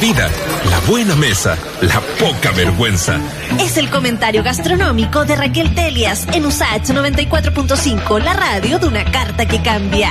vida, la buena mesa, la poca vergüenza. Es el comentario gastronómico de Raquel Telias en USAH 94.5, la radio de una carta que cambia.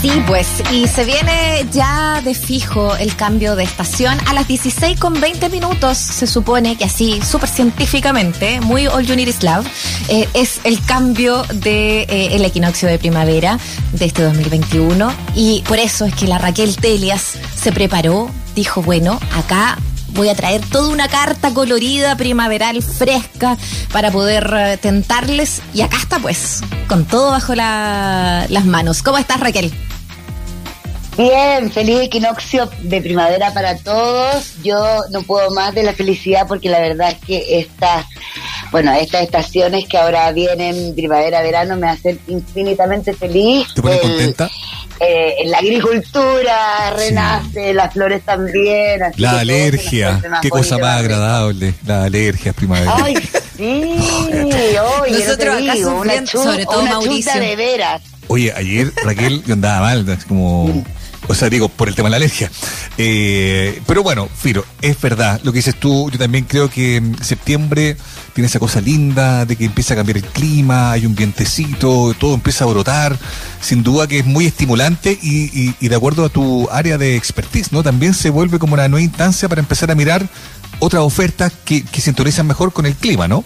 Sí, pues, y se viene ya de fijo el cambio de estación a las 16 con 20 minutos. Se supone que así, súper científicamente, muy all you need is love, eh, es el cambio del de, eh, equinoccio de primavera de este 2021. Y por eso es que la Raquel Telias se preparó, dijo, bueno, acá voy a traer toda una carta colorida, primaveral, fresca, para poder eh, tentarles. Y acá está, pues, con todo bajo la, las manos. ¿Cómo estás, Raquel? Bien, feliz equinoccio de primavera para todos. Yo no puedo más de la felicidad porque la verdad es que estas, bueno, estas estaciones que ahora vienen, primavera, verano, me hacen infinitamente feliz. ¿Te pone contenta? Eh, la agricultura renace, las flores también. la alergia, qué cosa más agradable, la alergia primavera. Ay, sí, oye, Nosotros no digo, una sobre todo una Mauricio. de veras. Oye, ayer Raquel yo andaba mal, es como o sea, digo, por el tema de la alergia. Eh, pero bueno, Firo, es verdad lo que dices tú. Yo también creo que septiembre tiene esa cosa linda de que empieza a cambiar el clima, hay un vientecito, todo empieza a brotar. Sin duda que es muy estimulante y, de acuerdo a tu área de expertise, ¿no? También se vuelve como una nueva instancia para empezar a mirar otras ofertas que, que sintonizan mejor con el clima, ¿no?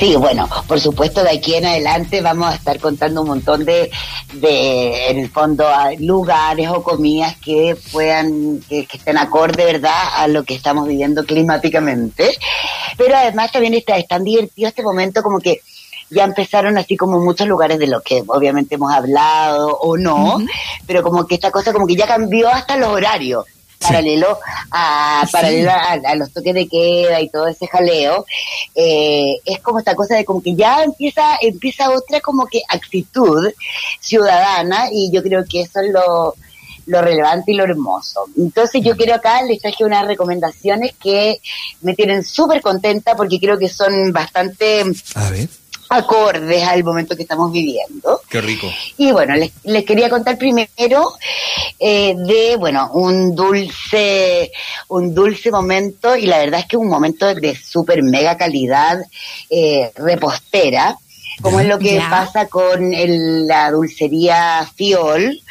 Sí, bueno, por supuesto de aquí en adelante vamos a estar contando un montón de, de en el fondo, lugares o comidas que puedan, que, estén acorde, ¿verdad?, a lo que estamos viviendo climáticamente. Pero además también está, es tan divertido este momento como que ya empezaron así como muchos lugares de los que obviamente hemos hablado o no, pero como que esta cosa como que ya cambió hasta los horarios paralelo a paralelo a, los toques de queda y todo ese jaleo eh, es como esta cosa de como que ya empieza empieza otra como que actitud ciudadana y yo creo que eso es lo lo relevante y lo hermoso. Entonces yo quiero acá les traje unas recomendaciones que me tienen súper contenta porque creo que son bastante a ver acordes al momento que estamos viviendo. Qué rico. Y bueno, les, les quería contar primero eh, de, bueno, un dulce, un dulce momento, y la verdad es que un momento de súper mega calidad eh, repostera, como es lo que pasa con la dulcería Fiol,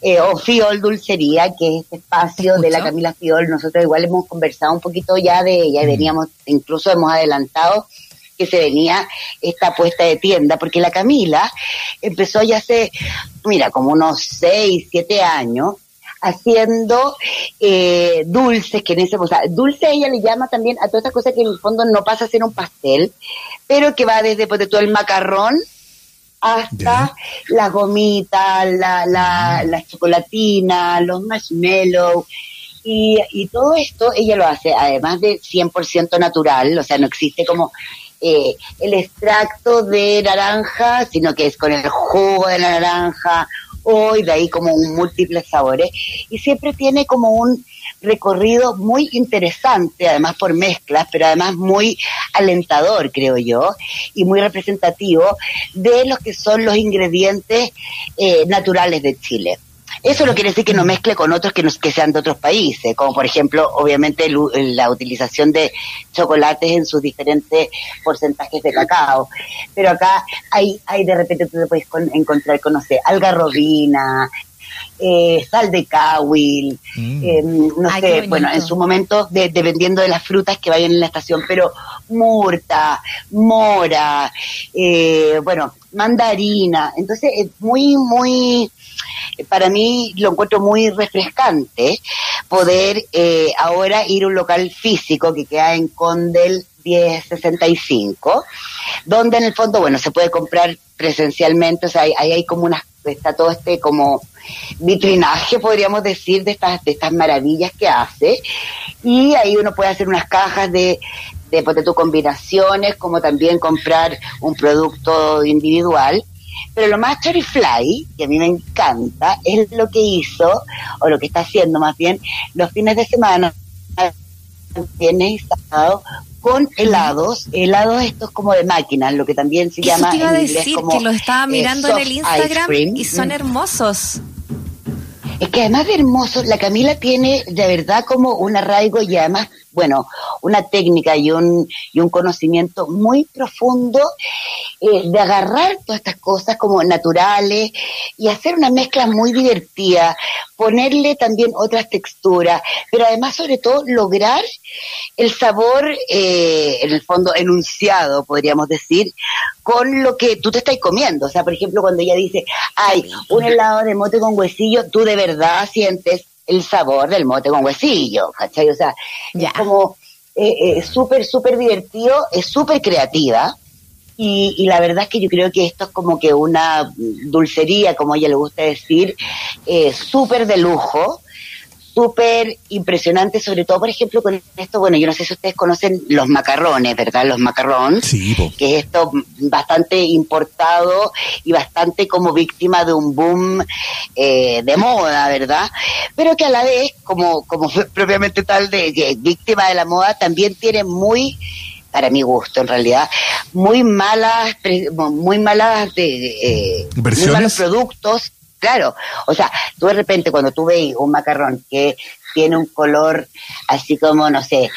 eh, o Fiol Dulcería, que es este espacio de la Camila Fiol. Nosotros igual hemos conversado un poquito ya de ella, y mm. veníamos, incluso hemos adelantado que se venía esta puesta de tienda, porque la Camila empezó ya hace, mira, como unos 6, 7 años, haciendo eh, dulces, que en ese, o sea, dulce ella le llama también a todas estas cosas que en el fondo no pasa a ser un pastel, pero que va desde pues, todo el macarrón hasta las gomitas, la, la, la chocolatina, los marshmallows, y, y, todo esto ella lo hace, además de 100% natural, o sea, no existe como eh, el extracto de naranja, sino que es con el jugo de la naranja o de ahí como un múltiples sabores. Y siempre tiene como un recorrido muy interesante, además por mezclas, pero además muy alentador, creo yo, y muy representativo de los que son los ingredientes eh, naturales de Chile. Eso no quiere decir que no mezcle con otros que, que sean de otros países, como por ejemplo, obviamente, la utilización de chocolates en sus diferentes porcentajes de cacao. Pero acá hay, hay de repente tú te puedes encontrar con, no sé, algarrobina, eh, sal de cahuil, mm. eh, no sé, bueno, en su momento, dependiendo de las frutas que vayan en la estación, pero murta, mora, eh, bueno, mandarina. Entonces es muy, muy para mí lo encuentro muy refrescante poder eh, ahora ir a un local físico que queda en Condel 1065, donde en el fondo, bueno, se puede comprar presencialmente, o sea, ahí hay, como una, está todo este como vitrinaje, podríamos decir, de estas, de estas maravillas que hace, y ahí uno puede hacer unas cajas de, de combinaciones, como también comprar un producto individual, pero lo más fly, que a mí me encanta, es lo que hizo, o lo que está haciendo más bien, los fines de semana, viernes y sábado, con helados, helados estos como de máquinas, lo que también se llama en inglés decir, que lo estaba eh, mirando en el Instagram y son hermosos. Es que además de hermoso, la Camila tiene de verdad como un arraigo y además, bueno, una técnica y un, y un conocimiento muy profundo eh, de agarrar todas estas cosas como naturales y hacer una mezcla muy divertida, ponerle también otras texturas, pero además sobre todo lograr el sabor, eh, en el fondo enunciado, podríamos decir, con lo que tú te estás comiendo. O sea, por ejemplo, cuando ella dice, ay, un helado de mote con huesillo, tú de verdad sientes el sabor del mote con huesillo, ¿cachai? O sea, es como eh, eh, súper, súper divertido, es súper creativa. Y, y, la verdad es que yo creo que esto es como que una dulcería, como a ella le gusta decir, eh, súper de lujo, súper impresionante, sobre todo, por ejemplo, con esto, bueno, yo no sé si ustedes conocen los macarrones, ¿verdad? Los macarrones, sí, que es esto bastante importado y bastante como víctima de un boom eh, de moda, ¿verdad? Pero que a la vez, como, como propiamente tal de, de víctima de la moda, también tiene muy para mi gusto en realidad, muy malas, muy malas de, eh, muy malos productos Claro, o sea, tú de repente cuando tú veis un macarrón que tiene un color así como, no sé,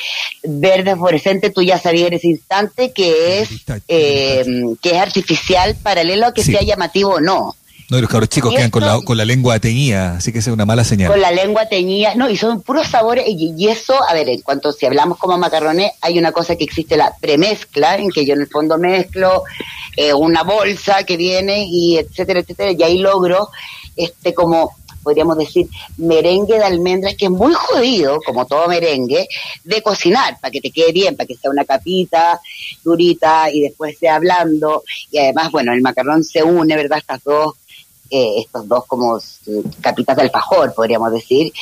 verde fluorescente, tú ya sabías en ese instante que es, eh, que es artificial, paralelo a que sea llamativo o no. No, y los cabros chicos quedan con la, con la lengua teñida, así que esa es una mala señal. Con la lengua teñida, no, y son puros sabores, y, eso, a ver, en cuanto si hablamos como macarrones, hay una cosa que existe, la premezcla, en que yo en el fondo mezclo eh, una bolsa que viene, y etcétera, etcétera, y ahí logro, este, como podríamos decir, merengue de almendras, que es muy jodido, como todo merengue, de cocinar, para que te quede bien, para que sea una capita durita y después sea blando. Y además, bueno, el macarrón se une, ¿verdad? Estas dos eh, estos dos como capitas del alfajor, podríamos decir,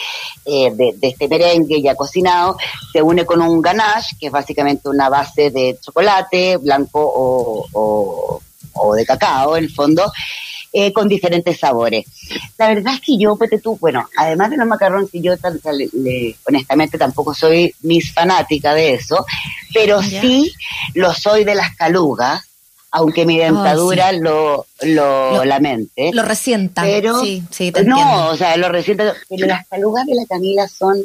eh, de, este merengue ya cocinado, se une con un ganache, que es básicamente una base de chocolate blanco o, o, de cacao, en el fondo, eh, con diferentes sabores. La verdad es que yo, pues tú, bueno, además de los macarrones, yo honestamente tampoco soy mis fanática de eso, pero sí lo soy de las calugas, aunque mi dentadura lo, lo, lamente. Lo resienta. Pero, sí, sí, no, o sea, lo resienta. Pero las calugas de la Camila son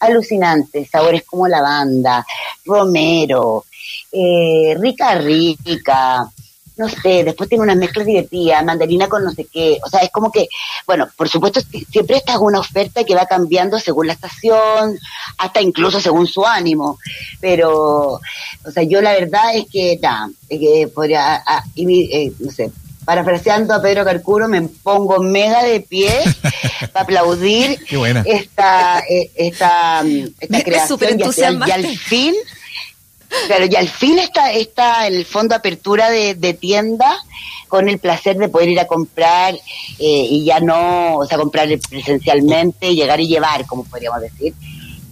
alucinantes, sabores como lavanda, romero, eh, rica rica, no sé, después tiene unas mezclas divertidas, mandarina con no sé qué, o sea, es como que, bueno, por supuesto, siempre esta es una oferta que va cambiando según la estación, hasta incluso según su ánimo, pero, o sea, yo la verdad es que, nada, que podría, eh, no sé, parafraseando a Pedro Carcuro, me pongo mega de pie para aplaudir esta, eh, esta, esta creación y al fin Claro, y al fin está, está el fondo apertura de, tienda con el placer de poder ir a comprar eh, y ya no, o sea, comprar presencialmente, llegar y llevar, como podríamos decir,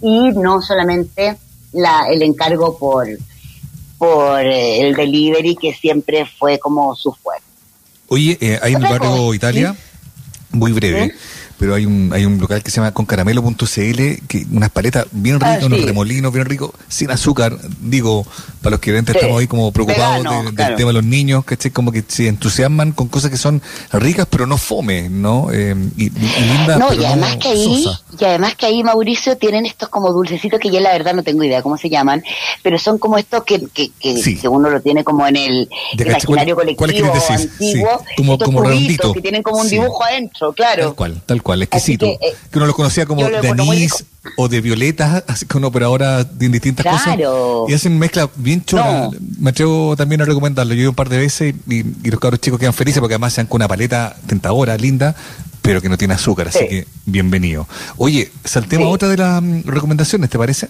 y no solamente la, el encargo por, por eh, el delivery que siempre fue como su fuerte. Oye, eh, hay un barrio Italia, muy breve pero hay un, hay un local que se llama concaramelo.cl, que unas paletas bien ricas, ah, unos remolinos bien ricos, sin azúcar. Digo, para los que ven estamos ahí como preocupados del tema de los niños, ¿cachai? Como que se entusiasman con cosas que son ricas, pero no fome, ¿no? Eh, y, lindas, no, y además que ahí, y además que ahí, Mauricio, tienen estos como dulcecitos que yo la verdad no tengo idea cómo se llaman, pero son como estos que, que, que, uno lo tiene como en el imaginario colectivo antiguo, como, como que tienen como un dibujo adentro, claro. Tal cual, tal cual, exquisito. Que, eh, que, uno lo conocía como de anís o de violetas, así que uno, pero ahora en distintas cosas. Y hacen mezcla bien chula. Me atrevo también a recomendarlo. Yo he un par de veces y, los cabros chicos quedan felices porque además se dan con una paleta tentadora, linda, pero que no tiene azúcar, así que bienvenido. Oye, saltemos a otra de las mm, recomendaciones, ¿te parece?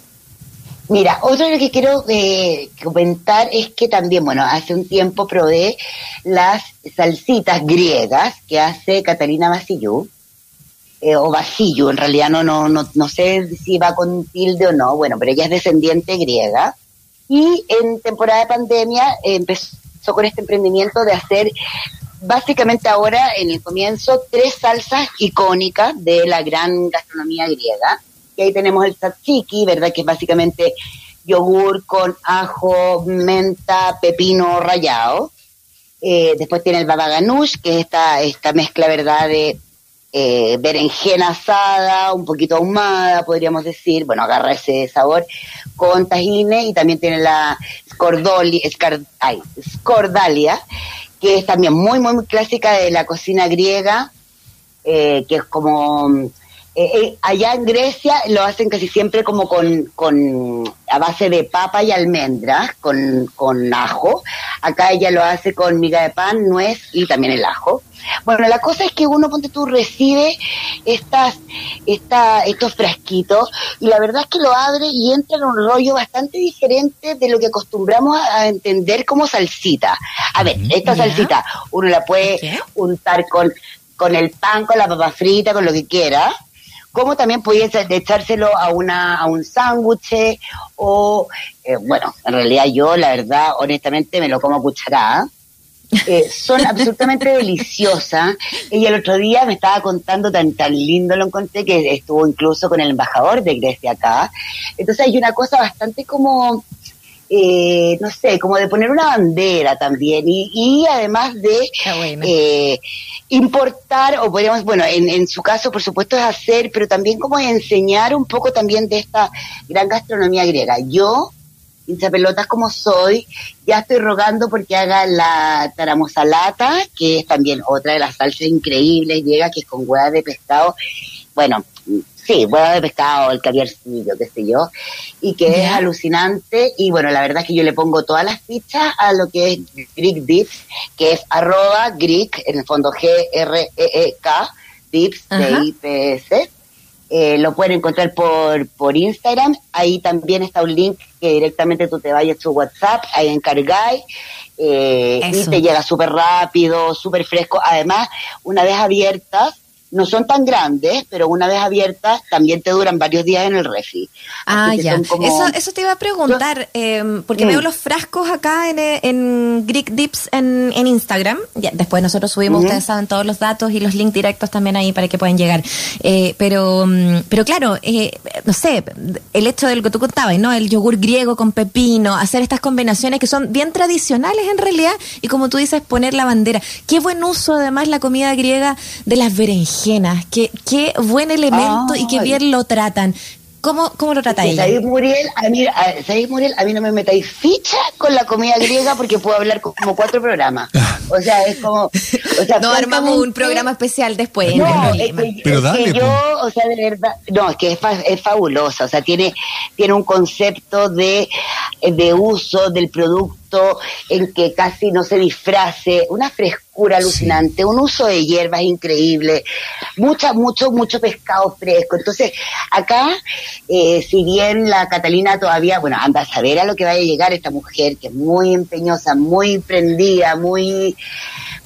Mira, otro lo que quiero eh, comentar es que también, bueno, hace un tiempo probé las salsitas griegas que hace Catalina Basillú, eh, o Basillo, en realidad no, no, no, no sé si va con tilde o no, bueno, pero ella es descendiente griega. Y en temporada de pandemia empezó con este emprendimiento de hacer básicamente ahora en el comienzo tres salsas icónicas de la gran gastronomía griega y ahí tenemos el tzatziki, ¿verdad? Que es básicamente yogur con ajo, menta, pepino rallado. Eh, después tiene el baba ganoush, que es esta, esta mezcla, ¿verdad? De eh, berenjena asada, un poquito ahumada, podríamos decir, bueno, agarra ese sabor con tajines y también tiene la scordalia, que es también muy, muy, clásica de la cocina griega, eh, que es como eh, eh, allá en Grecia lo hacen casi siempre como con, con a base de papa y almendras, con, con ajo. Acá ella lo hace con miga de pan, nuez y también el ajo. Bueno, la cosa es que uno, ponte tú, recibe estas, esta, estos frasquitos y la verdad es que lo abre y entra en un rollo bastante diferente de lo que acostumbramos a, entender como salsita. A ver, esta salsita uno la puede untar con, con el pan, con la papa frita, con lo que quiera como también podías echárselo a una a un sándwich o eh, bueno en realidad yo la verdad honestamente me lo como a cucharada eh, son absolutamente deliciosas. Y el otro día me estaba contando tan tan lindo lo encontré que estuvo incluso con el embajador de Grecia acá. Entonces hay una cosa bastante como eh, no sé, como de poner una bandera también y, y además de eh, importar, o podríamos, bueno, en, en su caso por supuesto es hacer, pero también como enseñar un poco también de esta gran gastronomía griega. Yo, hincha pelotas como soy, ya estoy rogando porque haga la taramosalata, que es también otra de las salsas increíbles griegas, que es con hueá de pescado. Bueno, sí, huevo de pescado, el caviarcillo, qué sé yo, y que es alucinante. Y bueno, la verdad es que yo le pongo todas las fichas a lo que es Greek Dips, que es arroba Greek, en el fondo G-R-E-E-K, Dips, IPS. Eh, lo pueden encontrar por, por Instagram. Ahí también está un link que directamente tú te vayas a tu WhatsApp, ahí encargáis. Eh, y te llega súper rápido, súper fresco. Además, una vez abiertas, no son tan grandes, pero una vez abiertas también te duran varios días en el refri. Ah, ya. Eso, eso te iba a preguntar, em, porque veo mm. los frascos acá en, en Greek Dips en, en Instagram. Ya, después nosotros subimos, ustedes saben, todos los datos y los links directos también ahí para que puedan llegar. Eh, pero, mm, pero claro, eh, no sé, el hecho de lo que tú contabas, ¿no? El yogur griego con pepino, hacer estas combinaciones que son bien tradicionales en realidad, y como tú dices, poner la bandera. Qué buen uso además la comida griega de las berenjenas Qué, qué buen elemento y qué bien lo tratan. ¿Cómo, cómo lo tratáis? ¿Sabéis, Muriel? A mí, Muriel? A mí no me metáis ficha con la comida griega porque puedo hablar como cuatro programas. O sea, es como... O sea, no armamos un programa especial después. No, es que, Pero dale, yo, o sea, de verdad... No, es que es, es fabulosa. O sea, tiene, tiene un concepto de, de uso del producto en que casi no se disfrace, una frescura alucinante, un uso de hierbas increíble, mucha, mucho, mucho pescado fresco. Entonces, acá, eh, si bien la Catalina todavía, bueno, anda a saber a lo que vaya a llegar esta mujer, que es muy empeñosa, muy prendida, muy,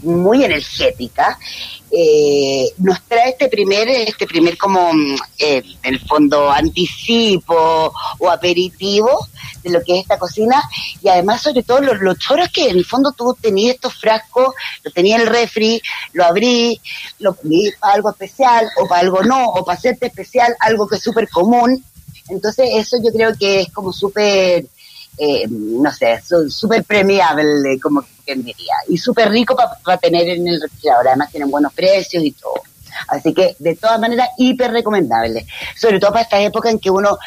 muy energética, eh, nos trae este primer, este primer como, eh, en el fondo, anticipo o aperitivo de lo que es esta cocina y además sobre todo los, los choros que en el fondo tú tenías estos frascos, lo tenía el refri, lo abrí, lo pedí para algo especial o para algo no, o para hacerte especial algo que es súper común. Entonces eso yo creo que es como súper, eh, no sé, súper premiable, como quien diría, y súper rico para tener en el refrigerador. Además tienen buenos precios y todo. Así que, de todas maneras, hiper recomendable. Sobre todo para esta época en que uno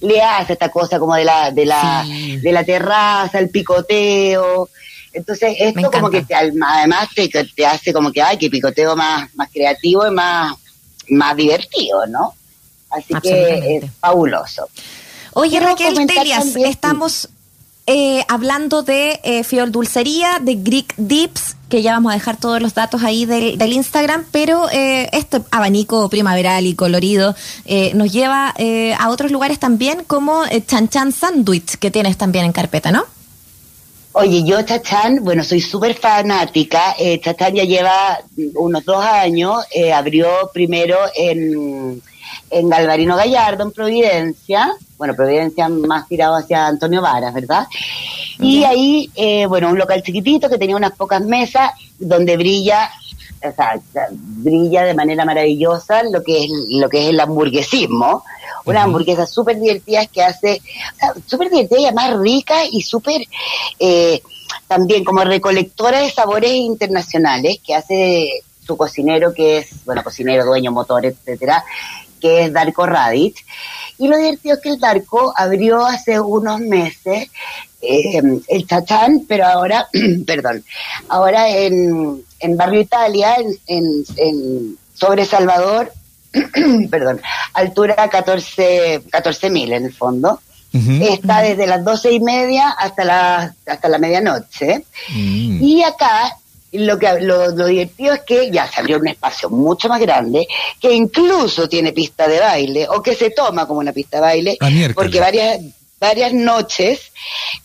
le hace esta cosa como de la, de la, de la terraza, el picoteo. Entonces, esto como que te, además te, te hace como que, ay, que picoteo más, más creativo y más, más divertido, ¿no? Así que es fabuloso. Oye, Raquel Telias, estamos eh, hablando de eh, Fiol Dulcería, de Greek Dips, que ya vamos a dejar todos los datos ahí del, del Instagram, pero eh, este abanico primaveral y colorido eh, nos lleva eh, a otros lugares también, como Chan Chan Sandwich, que tienes también en carpeta, ¿no? Oye, yo Chachán, bueno, soy súper fanática. Eh, Chachán ya lleva unos dos años. Eh, abrió primero en, en Galvarino Gallardo, en Providencia. Bueno, Providencia más tirado hacia Antonio Varas, ¿verdad? Y ahí, eh, bueno, un local chiquitito que tenía unas pocas mesas donde brilla, o sea, brilla de manera maravillosa lo que es, lo que es el hamburguesismo. Una hamburguesa súper divertida que hace, o sea, súper divertida y además rica y súper, eh, también como recolectora de sabores internacionales que hace su cocinero, que es, bueno, cocinero, dueño, motor, etcétera, que es Darko Radic. Y lo divertido es que el Darko abrió hace unos meses eh, el Chachán, pero ahora, perdón, ahora en, en Barrio Italia, en, en, sobre Salvador, perdón, altura 14 mil en el fondo. Está desde las doce y media hasta la, hasta la medianoche. Mm. Y acá lo que lo, divertido es que ya se abrió un espacio mucho más grande que incluso tiene pista de baile o que se toma como una pista de baile ah, porque varias varias noches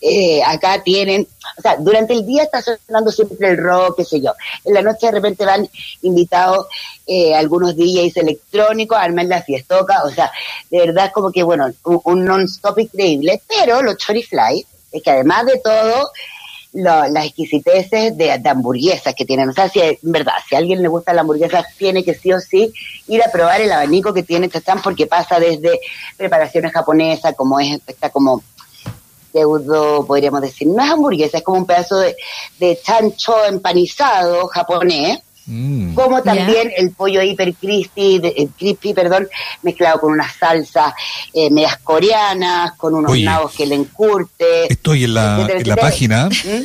eh, acá tienen, o sea, durante el día está sonando siempre el rock, qué sé yo. En la noche de repente van invitados eh, algunos DJs electrónicos a armar la fiestoca, o sea, de verdad es como que, bueno, un, non-stop increíble, pero los Chorifly es que además de todo, las exquisiteces de, hamburguesas que tienen. O sea, si en verdad, si a alguien le gusta la hamburguesa, tiene que sí o sí ir a probar el abanico que tiene Chachán porque pasa desde preparaciones japonesas, como es, está como pseudo, podríamos decir, no es hamburguesa, es como un pedazo de, de chancho empanizado japonés, Mm. Como también el pollo hiper crispy, eh, crispy, perdón, mezclado con unas salsas eh, medias coreanas, con unos nabos que le encurte. Estoy en la, en la página. ¿Mm?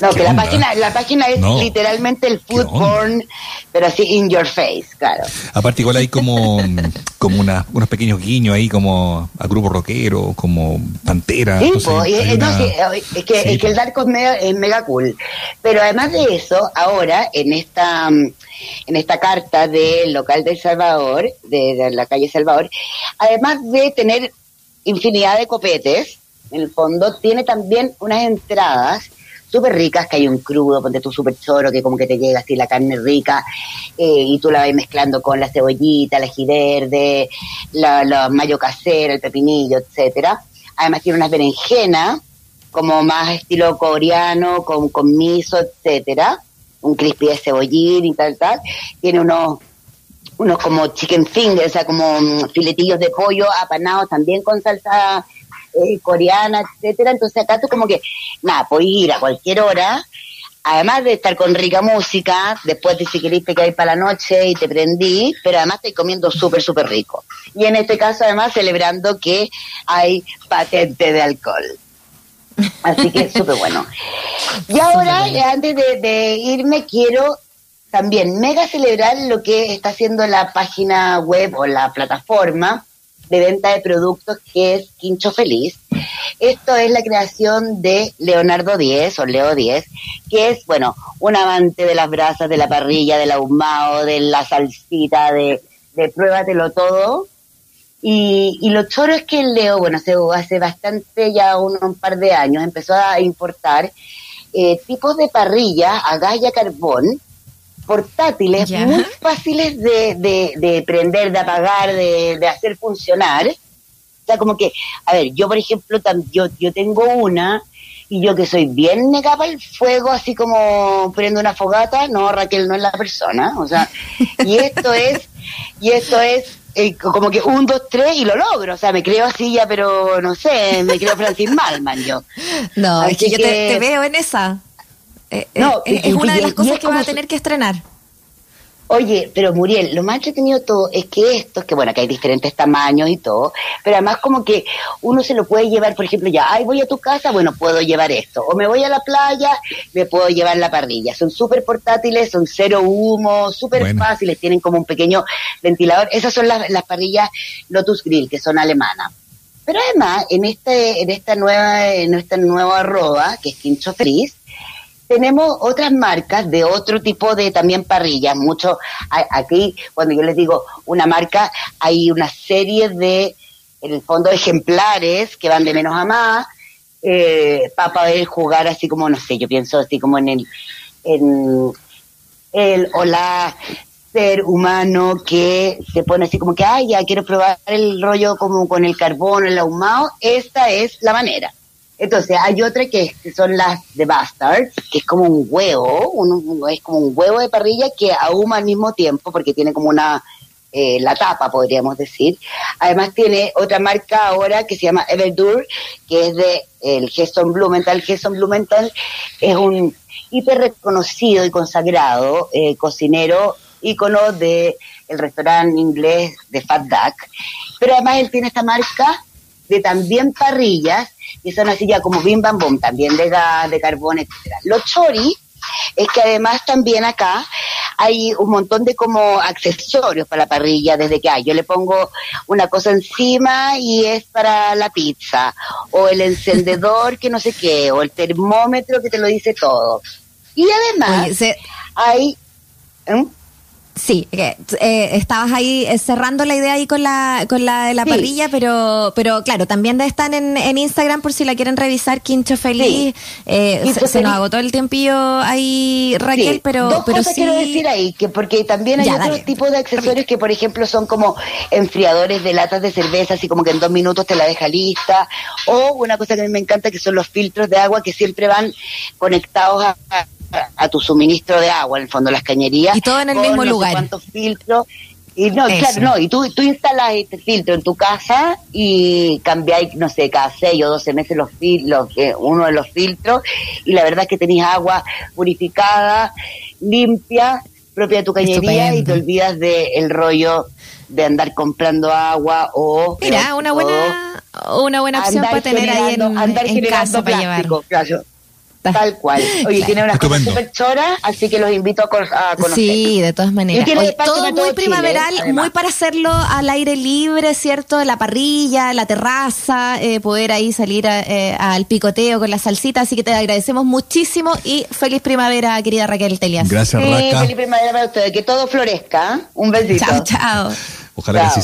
No, que la página, la página es literalmente el food porn, pero así in your face, claro. Aparte igual hay como, como una, unos pequeños guiños ahí como a grupo rockero, como Pantera. Sí, es, que, es que el Darko es mega, cool. Pero además de eso, ahora en esta en esta carta del local del Salvador, de, de la calle Salvador, además de tener infinidad de copetes, en el fondo, tiene también unas entradas súper ricas, que hay un crudo, ponte tú súper choro, que como que te llega así la carne rica, eh, y tú la vas mezclando con la cebollita, el ají verde, la, mayo casera, el pepinillo, etcétera. Además tiene unas berenjenas, como más estilo coreano, con, con miso, etcétera. Un crispy de cebollín y tal, tal. Tiene unos unos como chicken fingers, o sea, como mm, filetillos de pollo apanados también con salsa eh, coreana, etcétera. Entonces acá tú como que, nada, puedes ir a cualquier hora, además de estar con rica música, después de si queriste que hay para la noche y te prendí, pero además estoy comiendo súper, súper rico. Y en este caso además celebrando que hay patente de alcohol. Así que súper bueno. Y ahora, antes de, de irme, quiero también mega celebrar lo que está haciendo la página web o la plataforma de venta de productos que es Quincho Feliz. Esto es la creación de Leonardo Díez o Leo Díez, que es, bueno, un amante de las brasas, de la parrilla, del ahumado, de la salsita, de, de pruébatelo todo. Y, y lo choro es que Leo, bueno, hace, hace bastante, ya un, par de años, empezó a importar eh, tipos de parrilla a gas y a carbón, portátiles muy fáciles de, de, de, prender, de apagar, de, de, hacer funcionar. O sea, como que, a ver, yo por ejemplo, yo, yo tengo una y yo que soy bien negada al fuego, así como prendo una fogata, no, Raquel no es la persona, o sea, y esto es, y esto es eh, como que un, dos, tres y lo logro, o sea, me creo así ya, pero no sé, me creo Francis Malman yo. No, es que, yo te, veo en esa. Eh, no, eh, es, una de las cosas que va a tener que estrenar. Oye, pero Muriel, lo más entretenido todo es que esto, que bueno, que hay diferentes tamaños y todo, pero además como que uno se lo puede llevar, por ejemplo, ya, ay, voy a tu casa, bueno, puedo llevar esto, o me voy a la playa, me puedo llevar la parrilla. Son súper portátiles, son cero humo, súper fáciles, tienen como un pequeño ventilador. Esas son las, las parrillas Lotus Grill, que son alemanas. Pero además, en este, en esta nueva, en esta nueva arroba, que es Quincho Feliz, tenemos otras marcas de otro tipo de también parrillas. Mucho aquí, cuando yo les digo una marca, hay una serie de, en el fondo, ejemplares que van de menos a más, eh, para poder jugar así como, no sé, yo pienso así como en el, en el hola ser humano que se pone así como que, ay, ya quiero probar el rollo como con el carbón, el ahumado. Esta es la manera. Entonces, hay otra que, son las de Bastard, que es como un huevo, uno, es como un huevo de parrilla que ahuma al mismo tiempo porque tiene como una, eh, la tapa, podríamos decir. Además tiene otra marca ahora que se llama Everdur, que es de el Geston Blumenthal. Geston Blumenthal es un, hiper reconocido y consagrado eh, cocinero, ícono de el restaurante inglés de Fat Duck, pero además él tiene esta marca de también parrillas, que son así ya como bim bam bom, también de gas, de carbón, etcétera. Los chori es que además también acá hay un montón de como accesorios para la parrilla, desde que hay, yo le pongo una cosa encima y es para la pizza, o el encendedor que no sé qué, o el termómetro que te lo dice todo. Y además Oye, se- hay... ¿Mm? Sí, que, eh, estabas ahí eh, cerrando la idea ahí con la con la de la Sí. parrilla, pero pero claro, también están en, en Instagram por si la quieren revisar, Quincho Feliz. Eh, Quincho se, se nos agotó el tiempillo ahí, Raquel, Sí, pero, dos pero cosas quiero decir ahí, que porque también hay Ya, otros dale. tipos de accesorios que, por ejemplo, son como enfriadores de latas de cerveza, así como que en dos minutos te la deja lista, o una cosa que a mí me encanta que son los filtros de agua que siempre van conectados a, a- a tu suministro de agua, en el fondo las cañerías. Y todo en el con mismo no sé lugar. cuántos filtros. Y no, Eso. claro, no, y tú, tú instalas este filtro en tu casa y cambiáis, no sé, cada seis o doce meses los, fil- los eh, uno de los filtros y la verdad es que tenéis agua purificada, limpia, propia de tu cañería y te olvidas del rollo de andar comprando agua o... Mira, una todo, buena una buena opción para tener ahí en, andar en casa para llevar. plástico, claro. Tal cual. Oye, Claro. tiene una cosa Estupendo. súper chora, así que los invito a, co- a conocer. Sí, de todas maneras. Y tiene Oye, todo muy todo primaveral, además. muy para hacerlo al aire libre, ¿cierto? La parrilla, la terraza, eh, poder ahí salir a- eh, al picoteo con la salsita. Así que te agradecemos muchísimo y feliz primavera, querida Raquel Telias. Gracias, Sí, feliz primavera para ustedes. Que todo florezca. ¿eh? Un besito. Chao, chao. Ojalá que Chao. así